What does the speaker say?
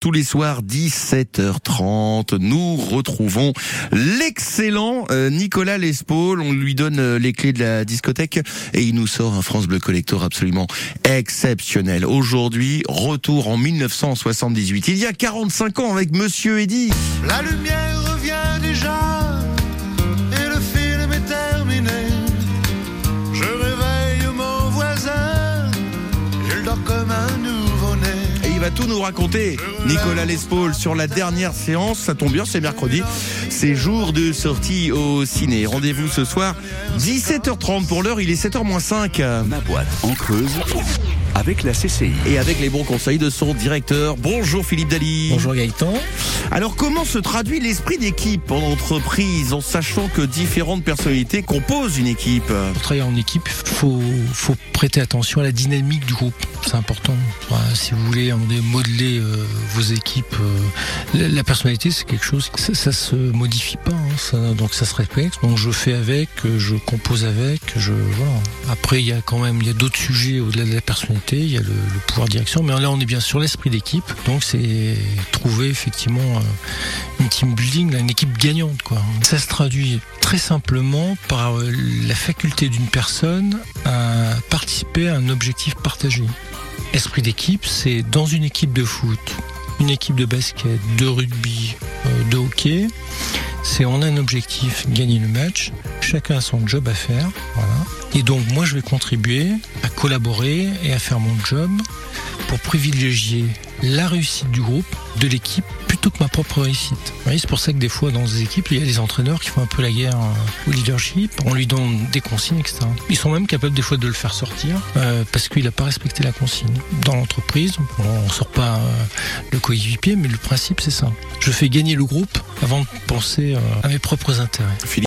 Tous les soirs, 17h30, nous retrouvons l'excellent euh, Nicolas Lespaul. On lui donne euh, les clés de la discothèque et il nous sort un France Bleu Collector absolument exceptionnel. Aujourd'hui, retour en 1978. Il y a 45 ans avec Monsieur Eddy. La lumière revient déjà tout nous raconter, Nicolas Lespaul, sur la dernière séance. Ça tombe bien, c'est mercredi. C'est jour de sortie au ciné. Rendez-vous ce soir, 17h30 pour l'heure. Il est 7h moins 5. Ma boîte en Creuse avec la CCI. Et avec les bons conseils de son directeur. Bonjour Philippe Dali. Bonjour Gaëtan. Alors comment se traduit l'esprit d'équipe en entreprise en sachant que différentes personnalités composent une équipe? Pour travailler en équipe, faut faut prêter attention à la dynamique du groupe. C'est important. Voilà, si vous voulez modeler euh, vos équipes, euh, la, personnalité c'est quelque chose, ça, ça se modifie pas, hein, donc ça se respecte. Donc je fais avec, je compose avec, je voilà. Après il y a quand même il y a d'autres sujets au-delà de la personnalité, il y a le, pouvoir direction, mais là on est bien sur l'esprit d'équipe. Donc c'est trouver effectivement euh, une team building, une équipe gagnante. Ça se traduit très simplement par euh, la faculté d'une personne à participer à un objectif partagé. Esprit d'équipe, c'est dans une équipe de foot, une équipe de basket, de rugby, euh, de hockey. C'est on a un objectif, gagner le match. Chacun a son job à faire. Et donc moi je vais contribuer à collaborer et à faire mon job pour privilégier la réussite du groupe, de l'équipe, plutôt que ma propre réussite. C'est pour ça que des fois dans des équipes, il y a des entraîneurs qui font un peu la guerre au leadership, on lui donne des consignes, etc. Ils sont même capables des fois de le faire sortir euh, parce qu'il n'a pas respecté la consigne. Dans l'entreprise, on ne sort pas euh, le coéquipier, mais le principe c'est ça. Je fais gagner le groupe avant de penser euh, à mes propres intérêts.